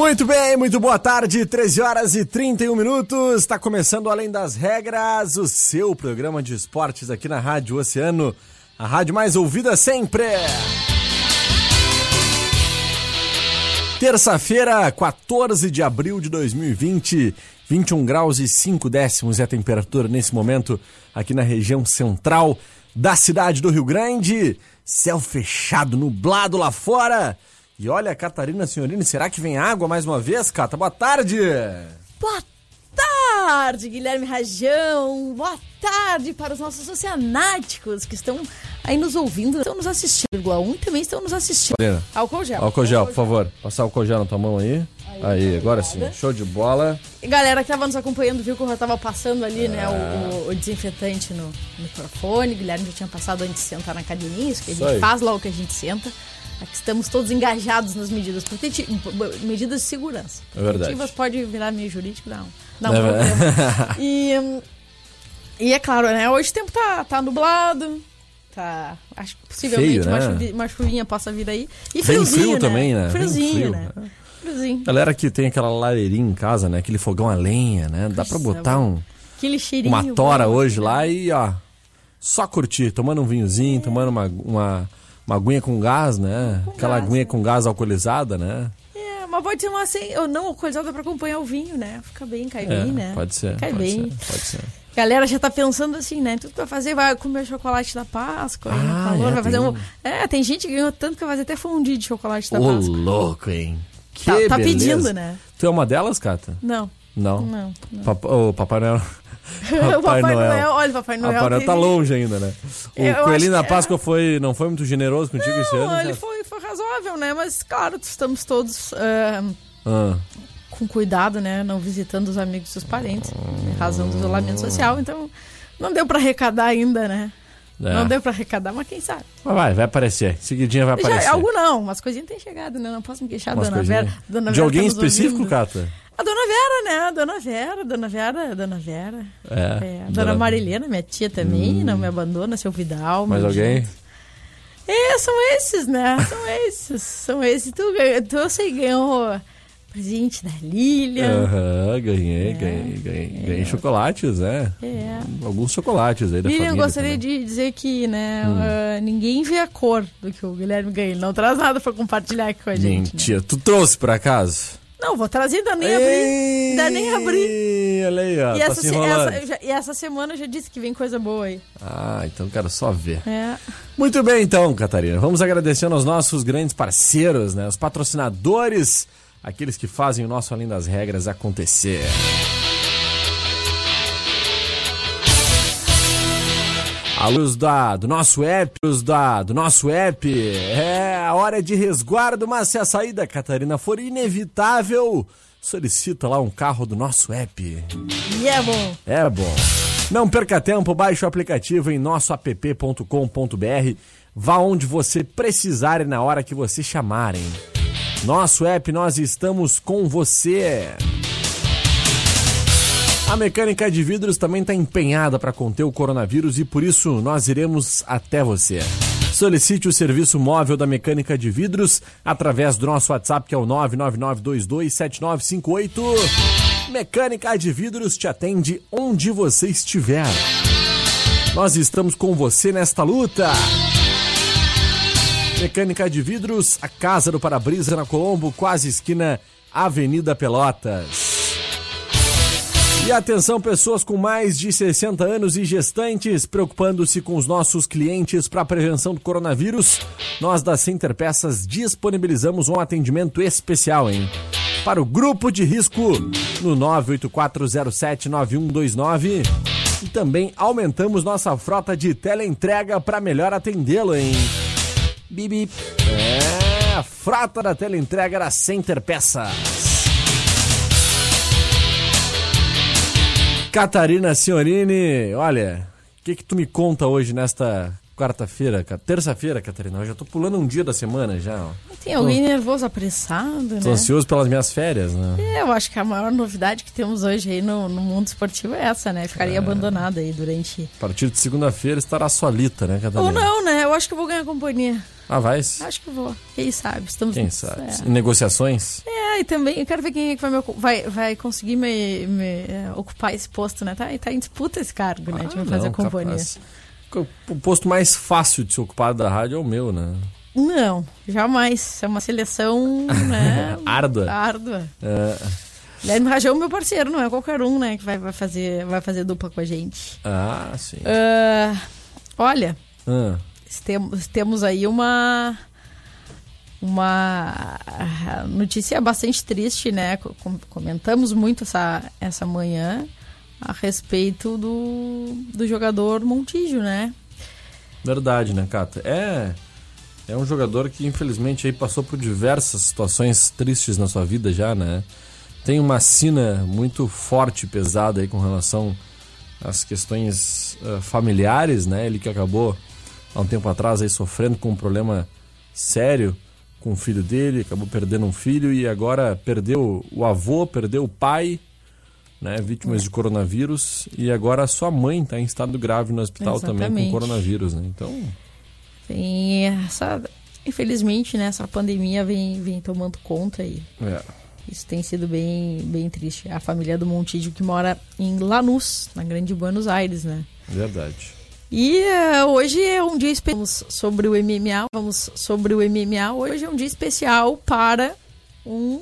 Muito bem, muito boa tarde, 13 horas e 31 minutos. Está começando Além das Regras, o seu programa de esportes aqui na Rádio Oceano, a rádio mais ouvida sempre. Terça-feira, 14 de abril de 2020, 21 graus e 5 décimos é a temperatura nesse momento aqui na região central da cidade do Rio Grande. Céu fechado, nublado lá fora. E olha, Catarina Senhorini, será que vem água mais uma vez, Cata? Boa tarde! Boa tarde, Guilherme Rajão! Boa tarde para os nossos oceanáticos que estão aí nos ouvindo, estão nos assistindo, vírgula um, e também estão nos assistindo. Catarina, Álcool gel. álcool gel, por favor. Passar álcool gel na tua mão aí. Aí, agora sim. Show de bola. E galera que estava nos acompanhando viu que eu já estava passando ali, né, o, o- o desinfetante no microfone. Guilherme já tinha passado antes de sentar na cadeirinha, isso que a gente aí. faz logo que a gente senta. Aqui estamos todos engajados nas medidas, proteti- medidas de segurança. É verdade. Protetivas pode virar meio jurídico, não. Não, É problema. verdade. E, hum, e é claro, né? Hoje o tempo tá, tá nublado. Tá. Acho que possivelmente Feio, uma, né? uma chuvinha possa vir aí. E friozinho, frio né? também, né? Friozinho, frio, né? Friozinho. Galera que tem aquela lareirinha em casa, né? Aquele fogão a lenha, né? Dá pra Coisa botar um, Aquele cheirinho. uma tora bom, hoje né? lá e, ó, só curtir, tomando um vinhozinho, tomando uma, uma, uma aguinha com gás, né? Aquela gás, aguinha com gás alcoolizada, né? É, mas pode ser uma sem, ou não alcoolizada pra acompanhar o vinho, né? Fica bem, cai É, bem, né? pode ser. Cai pode bem. Ser, pode ser. Galera já tá pensando assim, né? Tudo que vai fazer, vai comer chocolate da Páscoa, aí no Ah, calor, é, vai fazer tem um. É, tem gente que ganhou tanto que vai fazer até fondue de chocolate da Ô, Páscoa. louco, hein? Que Tá- tá pedindo, né? Tu é uma delas, Cata? Não, Não. não. Papa- Ô, Papai Noel. O Papai Noel. olha, o Papai Noel. Papai Noel tá longe ainda, né? O Eu Coelhinho da é. Páscoa foi, não foi muito generoso contigo esse ano? Não, ele foi, foi razoável, né? Mas, claro, estamos todos ah, Ah, com cuidado, né? Não visitando os amigos e os parentes, em razão do isolamento social. Então, não deu pra arrecadar ainda, né? é. Não deu pra arrecadar, mas quem sabe? Mas vai, vai aparecer. Seguidinha vai aparecer. Já, algo não, umas coisinhas têm chegado, né? Não posso me queixar, Umas dona. Vera. Dona De Vera alguém tá específico, ouvindo. Cata? A dona Vera, né? A dona Vera, dona Vera, dona Vera. É. É, a dona Marilena, minha tia também, não me abandona, seu Vidal. Mais alguém? É, são esses, né? São esses. São esses. Tu, tu eu sei, ganhou presente da Lilian. Aham, ganhei, ganhei, ganhei. Ganhei chocolates, né? É. Alguns chocolates aí da Lilian, família gostaria também. de dizer que, né, Hum. ah, ninguém vê a cor do que o Guilherme ganha. Ele não traz nada pra compartilhar aqui com a gente. né? Mentira. Tu trouxe por acaso? Não, vou trazer, ainda nem abri. Ainda nem abri. Olha aí, ó. E tá essa, se essa- já- e essa semana eu já disse que vem coisa boa aí. Ah, então quero só ver. É. Muito bem, então, Catarina. Vamos agradecendo aos nossos grandes parceiros, né? Os patrocinadores, aqueles que fazem o nosso Além das Regras acontecer. A luz da, do nosso app, luz da, do nosso app. É a hora de resguardo, mas se a saída, Catarina, for inevitável, solicita lá um carro do nosso app. E é bom. É bom. Não perca tempo, baixe o aplicativo em nossoapp.com.br. Vá onde você precisar e na hora que você chamarem. Nosso app, nós estamos com você. A mecânica de vidros também está empenhada para conter o coronavírus e por isso nós iremos até você. Solicite o serviço móvel da mecânica de vidros através do nosso WhatsApp que é o 999227958 Mecânica de Vidros te atende onde você estiver. Nós estamos com você nesta luta. Mecânica de Vidros, a casa do para-brisa na Colombo, quase esquina Avenida Pelotas. E atenção, pessoas com mais de 60 anos e gestantes, preocupando-se com os nossos clientes para a prevenção do coronavírus, nós da Center Peças disponibilizamos um atendimento especial, hein? Para o grupo de risco no 984079129 e também aumentamos nossa frota de teleentrega para melhor atendê-lo, hein? Bibi. É, a frota da teleentrega da Center Peças. Catarina Senhorini, olha, o que que tu me conta hoje nesta quarta-feira, terça-feira, Catarina? Eu já tô pulando um dia da semana já. Ó. Tem alguém tô... nervoso, apressado, né? Tô ansioso pelas minhas férias, né? É, eu acho que a maior novidade que temos hoje aí no, no mundo esportivo é essa, né? Ficaria é... abandonada aí durante... A partir de segunda-feira estará solita, né, Catarina? Ou não, né? Eu acho que eu vou ganhar companhia. Ah, vai? Acho que vou. Quem sabe? Estamos Quem sabe? É. Em negociações? É, e também eu quero ver quem é que vai, me, vai, vai conseguir me, me é, ocupar esse posto, né? Tá, tá em disputa esse cargo, né? Ah, de me fazer não, companhia. Capaz. O posto mais fácil de se ocupar da rádio é o meu, né? Não, jamais. É uma seleção né, árdua. árdua. É. Guilherme Rajão é meu parceiro, não é qualquer um, né, que vai, vai, fazer, vai fazer dupla com a gente. Ah, sim. Uh, olha, uh temos, temos aí uma uma notícia bastante triste, né? Comentamos muito essa, essa manhã a respeito do, do jogador Montijo, né? Verdade, né, Cata? É, é um jogador que infelizmente aí passou por diversas situações tristes na sua vida já, né? Tem uma sina muito forte, pesada aí com relação às questões uh, familiares, né? Ele que acabou há um tempo atrás aí sofrendo com um problema sério com o filho dele, acabou perdendo um filho e agora perdeu o avô, perdeu o pai, né, vítimas de coronavírus e agora a sua mãe está em estado grave no hospital Exatamente. também com coronavírus, né? Então, Sim, essa, infelizmente, né, essa pandemia vem, vem tomando conta aí. É. Isso tem sido bem, bem triste. A família do Montijo que mora em Lanús, na Grande Buenos Aires, né? Verdade. E uh, hoje é um dia especial sobre o MMA. Vamos sobre o MMA. Hoje é um dia especial para um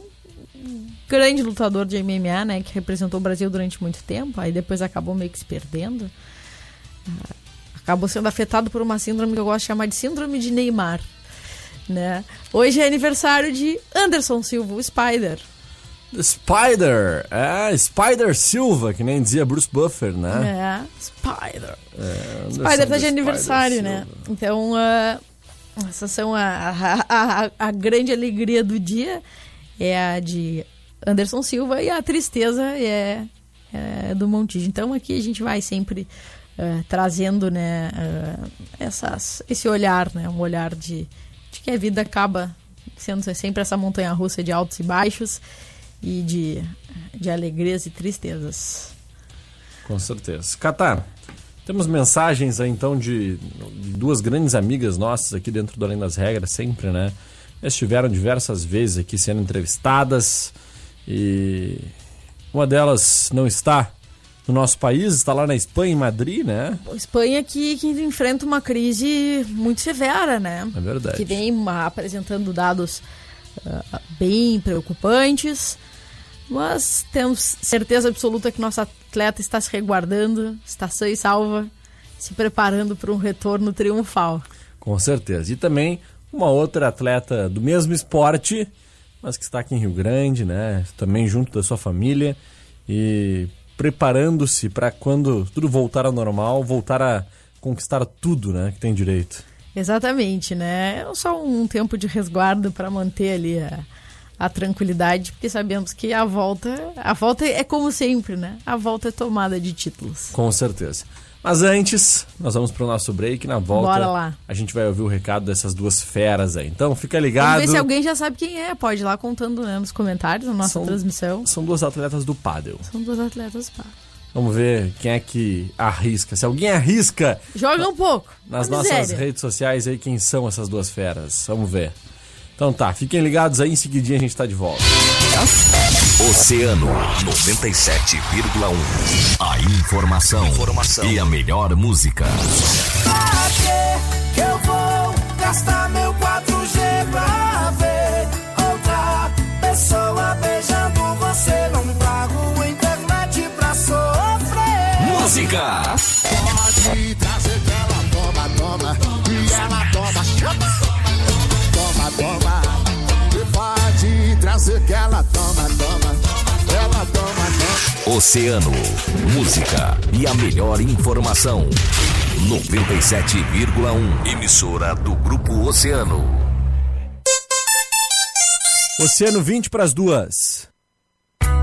grande lutador de MMA, né, que representou o Brasil durante muito tempo. Aí depois acabou meio que se perdendo. Uh, acabou sendo afetado por uma síndrome que eu gosto de chamar de síndrome de Neymar. Né? Hoje é aniversário de Anderson Silva, o Spider. Spider, é, Spider Silva, que nem dizia Bruce Buffer, né? É, Spider. É, Spider tá de aniversário, né? Então, uh, essas são a, a, a, a, grande alegria do dia, é a de Anderson Silva, e a tristeza é, é do Montijo. Então, aqui a gente vai sempre uh, trazendo, né, uh, essas, esse olhar, né? Um olhar de, de que a vida acaba sendo sempre essa montanha-russa de altos e baixos, e de, de alegrias e tristezas. Com certeza. Catar, temos mensagens aí então de, de, duas grandes amigas nossas aqui dentro do Além das Regras, sempre, né? Estiveram diversas vezes aqui sendo entrevistadas e uma delas não está no nosso país, está lá na Espanha, em Madrid, né? Espanha que, que enfrenta uma crise muito severa, né? É verdade. Que vem apresentando dados uh, bem preocupantes. Mas temos certeza absoluta que nosso atleta está se reguardando, está sã e salva, se preparando para um retorno triunfal. Com certeza. E também uma outra atleta do mesmo esporte, mas que está aqui em Rio Grande, né? Também junto da sua família e preparando-se para quando tudo voltar ao normal, voltar a conquistar tudo, né, que tem direito. Exatamente, né? É só um tempo de resguardo para manter ali a a tranquilidade, porque sabemos que a volta, a volta é como sempre, né? A volta é tomada de títulos. Com certeza. Mas antes, nós vamos para o nosso break. Na volta, Bora lá. a gente vai ouvir o recado dessas duas feras aí. Então, fica ligado. Vamos ver se alguém já sabe quem é. Pode ir lá contando né, nos comentários na nossa são, transmissão. São duas atletas do pádel. São duas atletas do pádel. Vamos ver quem é que arrisca. Se alguém arrisca. Joga um pouco. Nas nossas redes sociais aí, quem são essas duas feras. Vamos ver. Então tá, fiquem ligados aí, em seguidinha a gente tá de volta. Oceano 97,1. A informação, informação, e a melhor música. Oceano, música e a melhor informação. 97,1. Emissora do Grupo Oceano. Oceano 20 para as duas.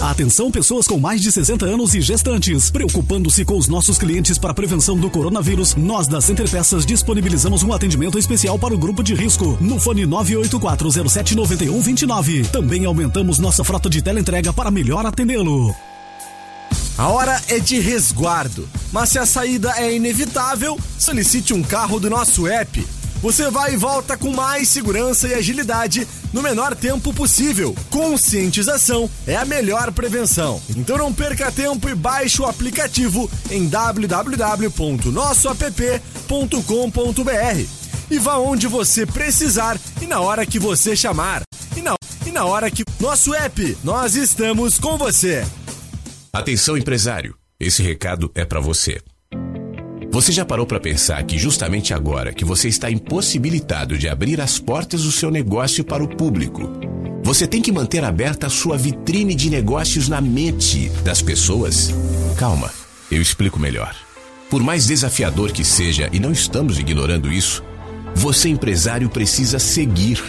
Atenção pessoas com mais de 60 anos e gestantes. Preocupando-se com os nossos clientes para a prevenção do coronavírus, nós da Center Peças disponibilizamos um atendimento especial para o grupo de risco no fone 984079129. Também aumentamos nossa frota de teleentrega para melhor atendê-lo. A hora é de resguardo, mas se a saída é inevitável, solicite um carro do nosso app. Você vai e volta com mais segurança e agilidade no menor tempo possível. Conscientização é a melhor prevenção. Então não perca tempo e baixe o aplicativo em www.nossoapp.com.br e vá onde você precisar e na hora que você chamar. E na, e na hora que nosso app, nós estamos com você. Atenção, empresário. Esse recado é para você. Você já parou para pensar que justamente agora que você está impossibilitado de abrir as portas do seu negócio para o público, você tem que manter aberta a sua vitrine de negócios na mente das pessoas? Calma, eu explico melhor. Por mais desafiador que seja, e não estamos ignorando isso, você empresário precisa seguir.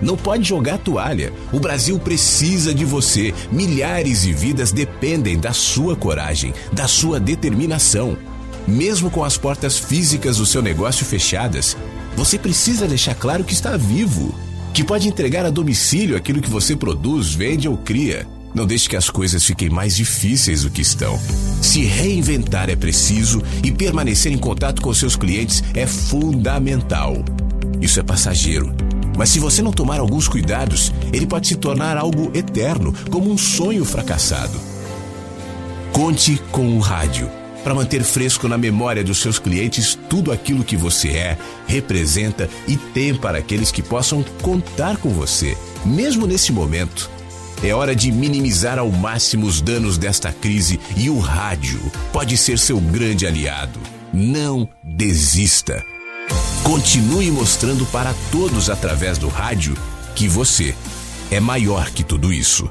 Não pode jogar toalha. O Brasil precisa de você. Milhares de vidas dependem da sua coragem, da sua determinação. Mesmo com as portas físicas do seu negócio fechadas, você precisa deixar claro que está vivo, que pode entregar a domicílio aquilo que você produz, vende ou cria. Não deixe que as coisas fiquem mais difíceis do que estão. Se reinventar é preciso e permanecer em contato com seus clientes é fundamental. Isso é passageiro. Mas se você não tomar alguns cuidados, ele pode se tornar algo eterno, como um sonho fracassado. Conte com o rádio para manter fresco na memória dos seus clientes tudo aquilo que você é, representa e tem para aqueles que possam contar com você, mesmo nesse momento. É hora de minimizar ao máximo os danos desta crise e o rádio pode ser seu grande aliado. Não desista. Continue mostrando para todos através do rádio que você é maior que tudo isso.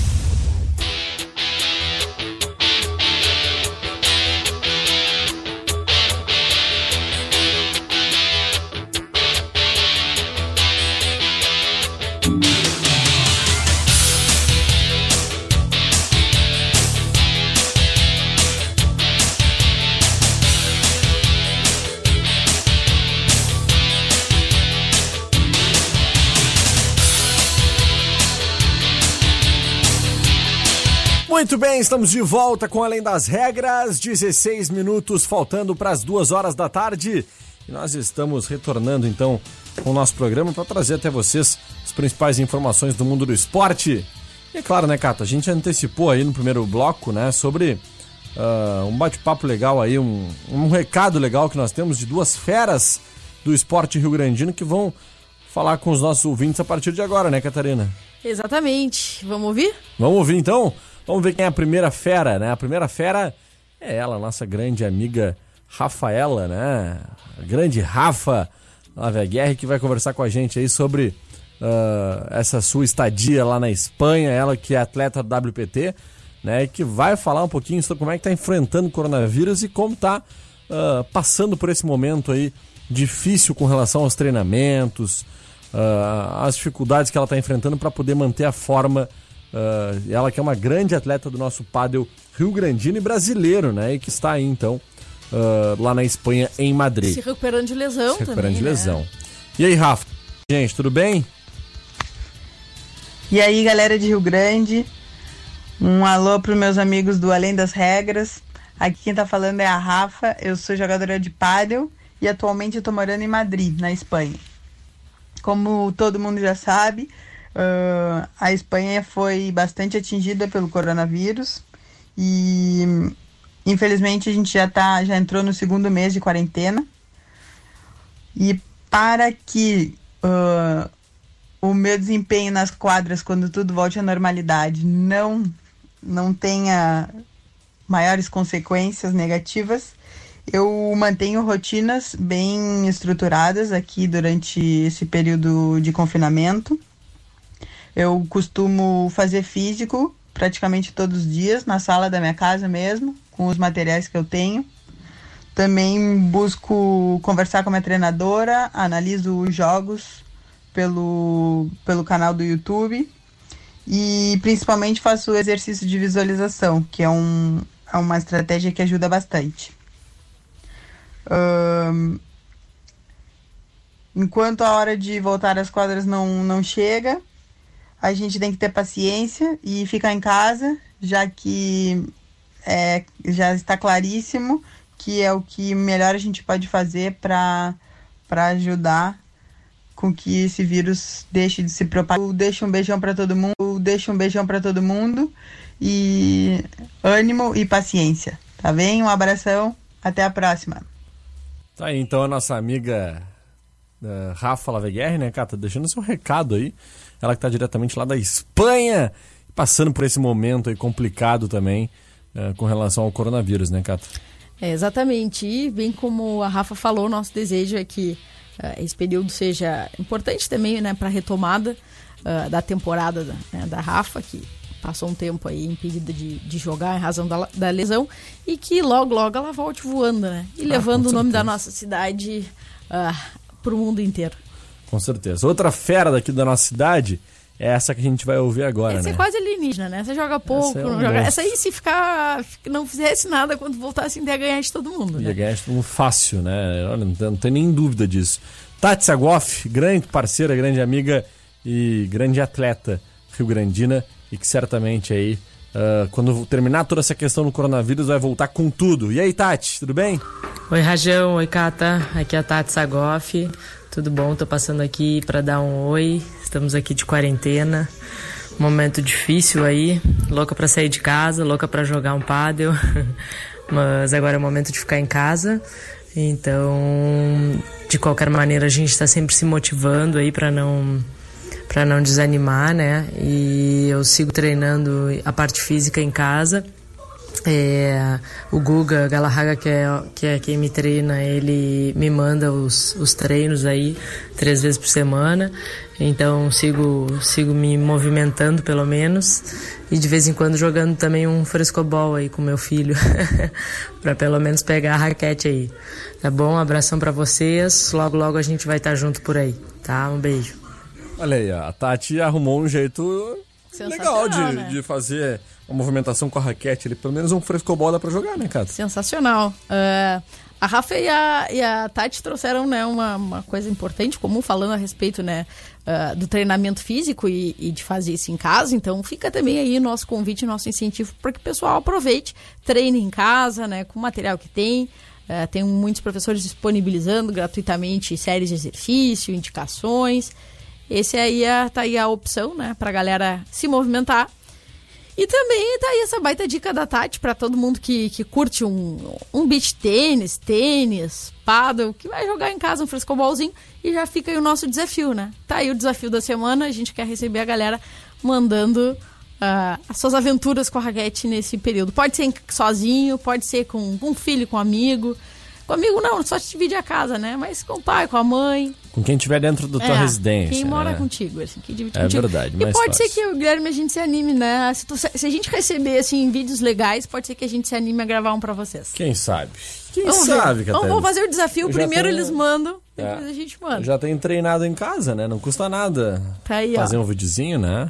Muito bem, estamos de volta com Além das Regras, 16 minutos faltando para as duas horas da tarde. E nós estamos retornando então com o nosso programa para trazer até vocês as principais informações do mundo do esporte. E é claro, né, Cato? A gente antecipou aí no primeiro bloco, né, sobre ah, um bate-papo legal aí, um, um recado legal que nós temos de duas feras do esporte rio-grandino que vão falar com os nossos ouvintes a partir de agora, né, Catarina? Exatamente. Vamos ouvir? Vamos ouvir então? Vamos ver quem é a primeira fera, né? A primeira fera é ela, nossa grande amiga Rafaela, né? A grande Rafa, Laveguerre, que vai conversar com a gente aí sobre uh, essa sua estadia lá na Espanha, ela que é atleta do WPT, né, que vai falar um pouquinho sobre como é que está enfrentando o coronavírus e como está uh, passando por esse momento aí difícil com relação aos treinamentos, uh, as dificuldades que ela está enfrentando para poder manter a forma. Uh, ela que é uma grande atleta do nosso pádel Rio Grandino e brasileiro, né? E que está aí então uh, lá na Espanha, em Madrid. Se recuperando de lesão Se recuperando também, de né? lesão. E aí, Rafa? Gente, tudo bem? E aí, galera de Rio Grande, um alô para meus amigos do Além das Regras. Aqui quem tá falando é a Rafa, eu sou jogadora de pádel e atualmente eu tô morando em Madrid, na Espanha. Como todo mundo já sabe, ah, a Espanha foi bastante atingida pelo coronavírus e infelizmente a gente já tá, já entrou no segundo mês de quarentena. E para que ah, o meu desempenho nas quadras quando tudo volte à normalidade não não tenha maiores consequências negativas, eu mantenho rotinas bem estruturadas aqui durante esse período de confinamento. Eu costumo fazer físico praticamente todos os dias na sala da minha casa mesmo, com os materiais que eu tenho. Também busco conversar com a minha treinadora, analiso os jogos pelo, pelo canal do YouTube e principalmente faço o exercício de visualização, que é, um, é uma estratégia que ajuda bastante. Ahn, enquanto a hora de voltar às quadras não, não chega, a gente tem que ter paciência e ficar em casa, já que é, já está claríssimo que é o que melhor a gente pode fazer para ajudar com que esse vírus deixe de se propagar. Eu deixo um beijão para todo mundo, eu deixo um beijão para todo mundo e ânimo e paciência, tá bem? Um abração, até a próxima. Tá aí então a nossa amiga uh, Rafa Laveguerre, né, Cata? Deixando seu recado aí. Ela que tá diretamente lá da Espanha, passando por esse momento aí complicado também uh, com relação ao coronavírus, né, Cata? É, exatamente. E bem como a Rafa falou, nosso desejo é que uh, esse período seja importante também né, para a retomada uh, da temporada da, né, da Rafa, que passou um tempo aí impedida de, de jogar em razão da, da lesão, e que logo, logo ela volte voando, né? E levando o nome da nossa cidade uh, para o mundo inteiro. Com certeza. Outra fera daqui da nossa cidade é essa que a gente vai ouvir agora, Essa né? é quase alienígena, né? Você joga pouco, Essa é um não joga. monstro. Essa aí, se ficar. não fizesse nada quando voltasse, ainda ia ganhar de todo mundo. Ia Né? ganhar um fácil, né? Olha, não tem, não tem nem dúvida disso. Tati Sagoff, grande parceira, grande amiga e grande atleta rio-grandina e que certamente aí, ah, quando terminar toda essa questão do coronavírus, vai voltar com tudo. E aí, Tati, tudo bem? Oi, Rajão. Oi, Cata. Aqui é a Tati Sagoff. Tudo bom? Tô passando aqui para dar um oi. Estamos aqui de quarentena. Momento difícil aí. Louca para sair de casa, louca para jogar um pádel. Mas agora é o momento de ficar em casa. Então, de qualquer maneira, a gente está sempre se motivando aí para não para não desanimar, né? E eu sigo treinando a parte física em casa. É, o Guga Galarraga, que é, que é quem me treina, ele me manda os, os treinos aí três vezes por semana. Então sigo, sigo me movimentando pelo menos. E de vez em quando jogando também um frescobol aí com meu filho. para pelo menos pegar a raquete aí. Tá bom? Um abração para vocês. Logo, logo a gente vai estar junto por aí. Tá? Um beijo. Olha aí, a Tati arrumou um jeito legal de, né? de fazer uma movimentação com a raquete. Ele, pelo menos um frescobol dá pra jogar, né, cara? Sensacional. Ah, a Rafa e a, e a Tati trouxeram né, uma, uma coisa importante, comum, falando a respeito né, ah, do treinamento físico e, e de fazer isso em casa. Então, fica também aí o nosso convite, nosso incentivo para que o pessoal aproveite, treine em casa, né, com o material que tem. Ah, tem muitos professores disponibilizando gratuitamente séries de exercício, indicações. Esse aí é, tá aí a opção, né, pra galera se movimentar. E também tá aí essa baita dica da Tati pra todo mundo que, que curte um, um beach tênis, tênis, paddle, que vai jogar em casa um frescobolzinho e já fica aí o nosso desafio, né? Tá aí o desafio da semana, a gente quer receber a galera mandando ah, as suas aventuras com a raquete nesse período. Pode ser sozinho, pode ser com, com um filho, com um amigo. Com amigo não, só te divide a casa, né? Mas com o pai, com a mãe, Com quem estiver dentro da tua É, residência. Quem mora né? contigo, assim, que divide É contigo. verdade, E pode ser fácil. que o Guilherme a gente se anime, né? Se, tu- se a gente receber, assim, vídeos legais, pode ser que a gente se anime a gravar um pra vocês. Quem sabe? Quem Vamos sabe, ver. Catarina? Vamos, vamos fazer o desafio. Eu Primeiro tenho- eles mandam, depois É. a gente manda. Já tem treinado em casa, né? Não custa nada Tá aí, fazer ó. um videozinho, né?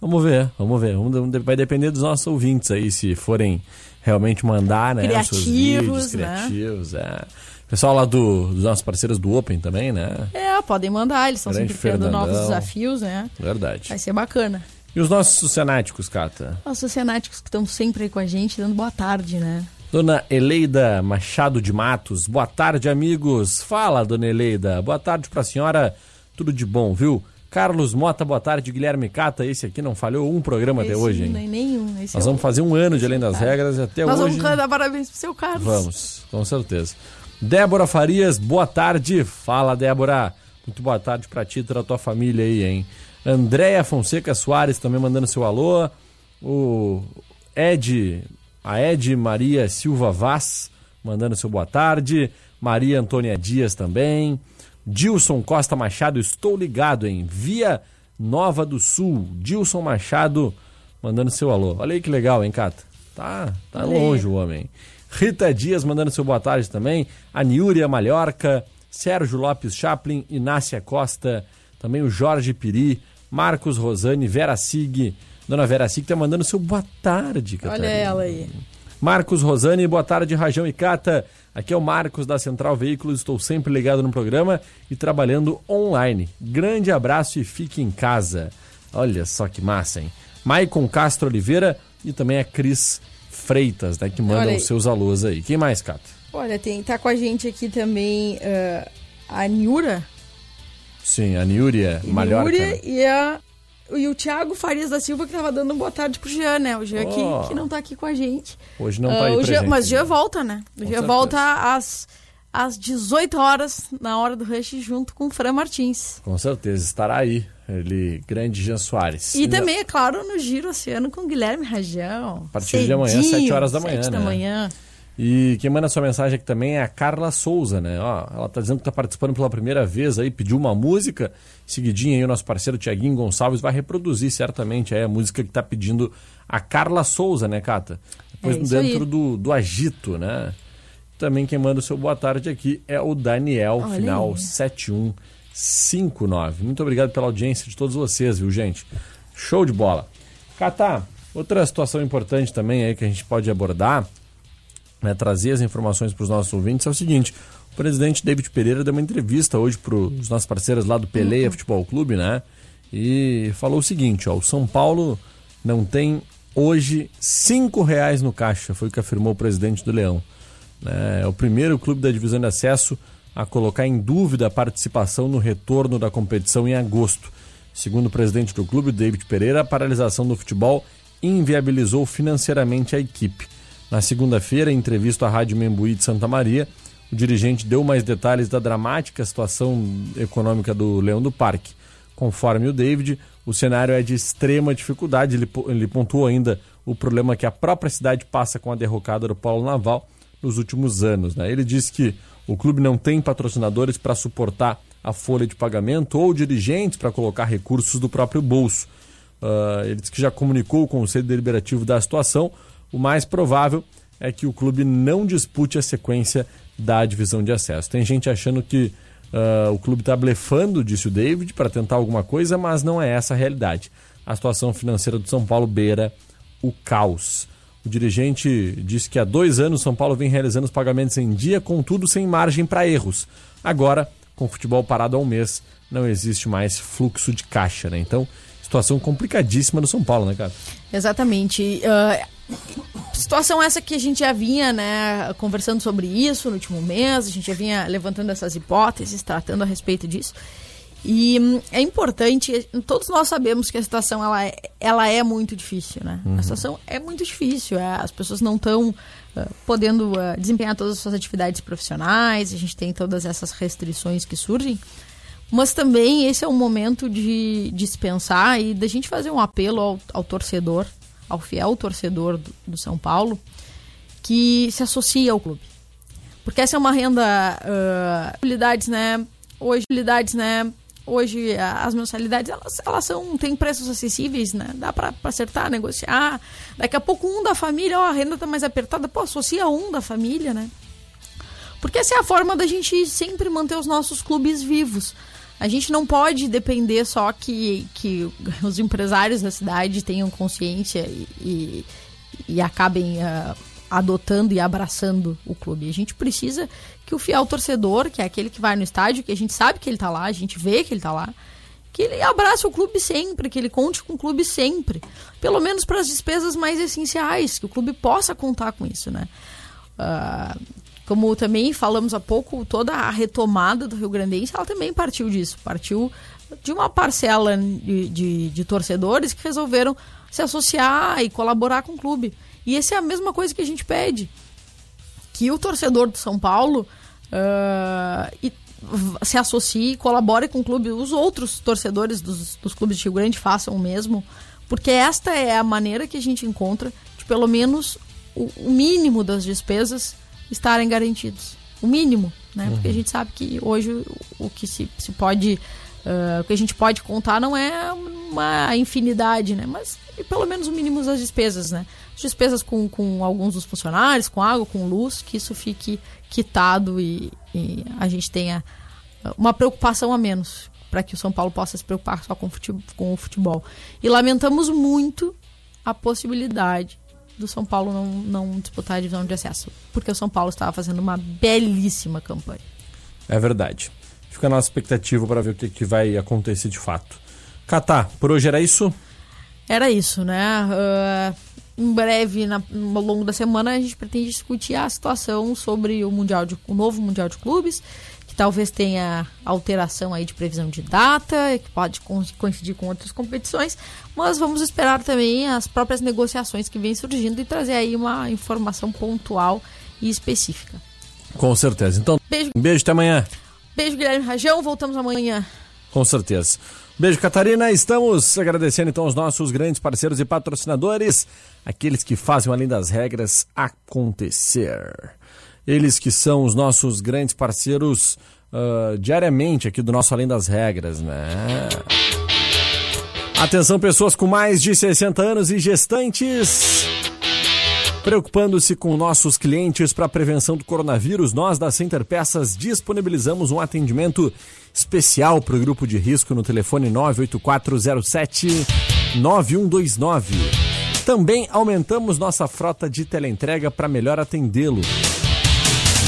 Vamos ver, vamos ver. Vai depender dos nossos ouvintes aí, se forem realmente mandar, né? os seus Criativos, vídeos né? criativos, é. Pessoal lá do, dos nossos parceiros do Open também, né? É, podem mandar, eles estão sempre criando novos desafios, né? Verdade. Vai ser bacana. E os nossos cenáticos, Cata? Os cenáticos que estão sempre aí com a gente, dando boa tarde, né? Dona Eleida Machado de Matos, boa tarde, amigos. Fala, dona Eleida. Boa tarde pra senhora. Tudo de bom, viu? Carlos Mota, boa tarde. Guilherme Cata, esse aqui não falhou um programa até Esse hoje, não hein? é nenhum. Esse Nós é vamos fazer um ano de Além das. Regras e até Nós hoje. vamos dar parabéns pro seu Carlos. Vamos, com certeza. Débora Farias, boa tarde. Fala, Débora. Muito boa tarde pra ti e toda a tua família aí, hein? Andréia Fonseca Soares também mandando seu alô. O Ed, a Ed Maria Silva Vaz mandando seu boa tarde. Maria Antônia Dias também. Dilson Costa Machado, estou ligado, hein? Via Nova do Sul. Dilson Machado mandando seu alô. Olha aí que legal, hein, Cata? Tá, tá longe o homem. Rita Dias mandando seu boa tarde também. A Niúria Malhorca, Sérgio Lopes Chaplin, Inácia Costa, também o Jorge Piri, Marcos Rosane, Vera Sig. Dona Vera Sig tá mandando seu boa tarde, Olha Catarina. ela aí. Marcos Rosane, boa tarde, Rajão e Cata. Aqui é o Marcos da Central Veículos, estou sempre ligado no programa e trabalhando online. Grande abraço e fique em casa. Olha só que massa, hein? Maicon Castro Oliveira e também a Cris Freitas, né, que mandam aí. os seus alôs aí. Quem mais, Cata? Olha, tem, tá com a gente aqui também eh, a Niura. Sim, a Niúria Malhorca. né? Niúria e, a, e o Thiago Farias da Silva, que tava dando uma boa tarde pro Jean, né? O Jean Oh. que, que não tá aqui com a gente. Hoje não tá Ah, aí Jean- Mas o Jean né? volta, né? O Jean volta às, às 18 horas, na hora do Rush, junto com o Fran Martins. Com certeza, estará aí. Ele, grande Jean Soares. E também, é claro, no Giro Oceano com o Guilherme Rajão. A partir de amanhã, Cedinho, 7 horas da manhã, sete da né? manhã. E quem manda sua mensagem aqui também é a Carla Souza, né? Ó, ela tá dizendo que tá participando pela primeira vez aí, pediu uma música. Seguidinho aí o nosso parceiro Tiaguinho Gonçalves vai reproduzir certamente aí a música que tá pedindo a Carla Souza, né, Cata? Depois É dentro aí. do, do agito, né? Também quem manda o seu boa tarde aqui é o Daniel, Olha final aí. 7159. Muito obrigado pela audiência de todos vocês, viu, gente? Show de bola. Cata, outra situação importante também aí que a gente pode abordar né, trazer as informações para os nossos ouvintes é o seguinte: o presidente David Pereira deu uma entrevista hoje para os nossos parceiros lá do Peleia Futebol Clube, né? E falou o seguinte: ó, o São Paulo não tem hoje cinco reais no caixa, foi o que afirmou o presidente do Leão. Né? É o primeiro clube da divisão de acesso a colocar em dúvida a participação no retorno da competição em agosto. Segundo o presidente do clube, David Pereira, a paralisação do futebol inviabilizou financeiramente a equipe. Na segunda-feira, em entrevista à Rádio Membuí de Santa Maria, o dirigente deu mais detalhes da dramática situação econômica do Leão do Parque. Conforme o David, o cenário é de extrema dificuldade. Ele, po- ele pontuou ainda o problema que a própria cidade passa com a derrocada do Polo Naval nos últimos anos. né? Ele disse que o clube não tem patrocinadores para suportar a folha de pagamento ou dirigentes para colocar recursos do próprio bolso. Ah, ele disse que já comunicou o Conselho Deliberativo da situação. O mais provável é que o clube não dispute a sequência da divisão de acesso. Tem gente achando que ah, o clube está blefando, disse o David, para tentar alguma coisa, mas não é essa a realidade. A situação financeira do São Paulo beira o caos. O dirigente disse que há dois anos São Paulo vem realizando os pagamentos em dia, contudo sem margem para erros. Agora, com o futebol parado há um mês, não existe mais fluxo de caixa, né? Então, situação complicadíssima no São Paulo, né, cara? Exatamente. Ah, situação essa que a gente já vinha, né, conversando sobre isso no último mês, a gente já vinha levantando essas hipóteses, tratando a respeito disso. E hum, é importante, todos nós sabemos que a situação ela é, ela é muito difícil, né? A situação é muito difícil, é, as pessoas não estão podendo ah, desempenhar todas as suas atividades profissionais, a gente tem todas essas restrições que surgem. Mas também esse é um momento de dispensar e da gente fazer um apelo ao, ao torcedor, ao fiel torcedor do, do São Paulo, que se associe ao clube. Porque essa é uma renda, ah, habilidades, né? hoje, habilidades, né? Hoje as mensalidades elas, elas são têm preços acessíveis, né? Dá para acertar, negociar. Daqui a pouco um da família, ó, a renda tá mais apertada, pô, associa um da família, né? Porque essa é a forma da gente sempre manter os nossos clubes vivos. A gente não pode depender só que, que os empresários da cidade tenham consciência e, e, e acabem uh, adotando e abraçando o clube. A gente precisa que o fiel torcedor, que é aquele que vai no estádio, que a gente sabe que ele está lá, a gente vê que ele está lá, que ele abrace o clube sempre, que ele conte com o clube sempre. Pelo menos para as despesas mais essenciais, que o clube possa contar com isso, né? Uh, como também falamos há pouco, toda a retomada do Rio Grandense, ela também partiu disso. Partiu de uma parcela de, de, de torcedores que resolveram se associar e colaborar com o clube. E essa é a mesma coisa que a gente pede. Que o torcedor do São Paulo uh, se associe colabore com o clube. Os outros torcedores dos, dos clubes de Rio Grande façam o mesmo. Porque esta é a maneira que a gente encontra de pelo menos o, o mínimo das despesas estarem garantidos. O mínimo, né? Uhum. Porque a gente sabe que hoje o, o que se, se pode. Uh, o que a gente pode contar não é uma infinidade, né? Mas pelo menos o mínimo das despesas, né? As despesas com, com alguns dos funcionários, com água, com luz, que isso fique quitado e, e a gente tenha uma preocupação a menos para que o São Paulo possa se preocupar só com, futebol, com o futebol. E lamentamos muito a possibilidade do São Paulo não, não disputar a divisão de acesso, porque o São Paulo estava fazendo uma belíssima campanha. É verdade. Fica a nossa expectativa para ver o que, que vai acontecer de fato. Catá, por hoje era isso? Era isso, né? Uh, em breve, na, ao longo da semana, a gente pretende discutir a situação sobre o mundial de, o novo mundial de clubes, que talvez tenha alteração aí de previsão de data, que pode coincidir com outras competições, mas vamos esperar também as próprias negociações que vêm surgindo e trazer aí uma informação pontual e específica. Com certeza. Então, beijo, beijo até amanhã. Beijo, Guilherme Rajão. Voltamos amanhã. Com certeza. Beijo, Catarina. Estamos agradecendo então aos nossos grandes parceiros e patrocinadores, aqueles que fazem além das regras acontecer. Eles que são os nossos grandes parceiros uh, diariamente aqui do nosso Além das Regras, né? Atenção, pessoas com mais de 60 anos e gestantes. Preocupando-se com nossos clientes para a prevenção do coronavírus, nós da Center Peças disponibilizamos um atendimento especial para o grupo de risco no telefone 98407 9129. Também aumentamos nossa frota de teleentrega para melhor atendê-lo.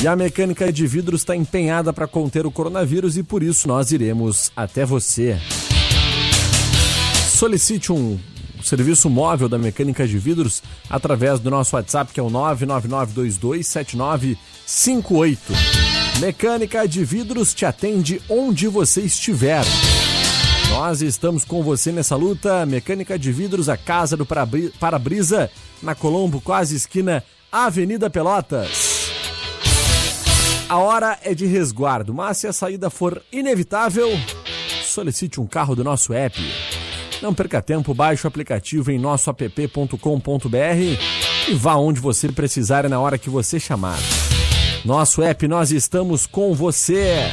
E a mecânica de vidros está empenhada para conter o coronavírus e por isso nós iremos até você. Solicite um serviço móvel da mecânica de vidros através do nosso WhatsApp que é o 999227958. Mecânica de vidros te atende onde você estiver. Nós estamos com você nessa luta. Mecânica de vidros, a casa do para-brisa, na Colombo, quase esquina, Avenida Pelotas. A hora é de resguardo, mas se a saída for inevitável, solicite um carro do nosso app. Não perca tempo, baixe o aplicativo em nosso app.com.br e vá onde você precisar na hora que você chamar. Nosso app, nós estamos com você.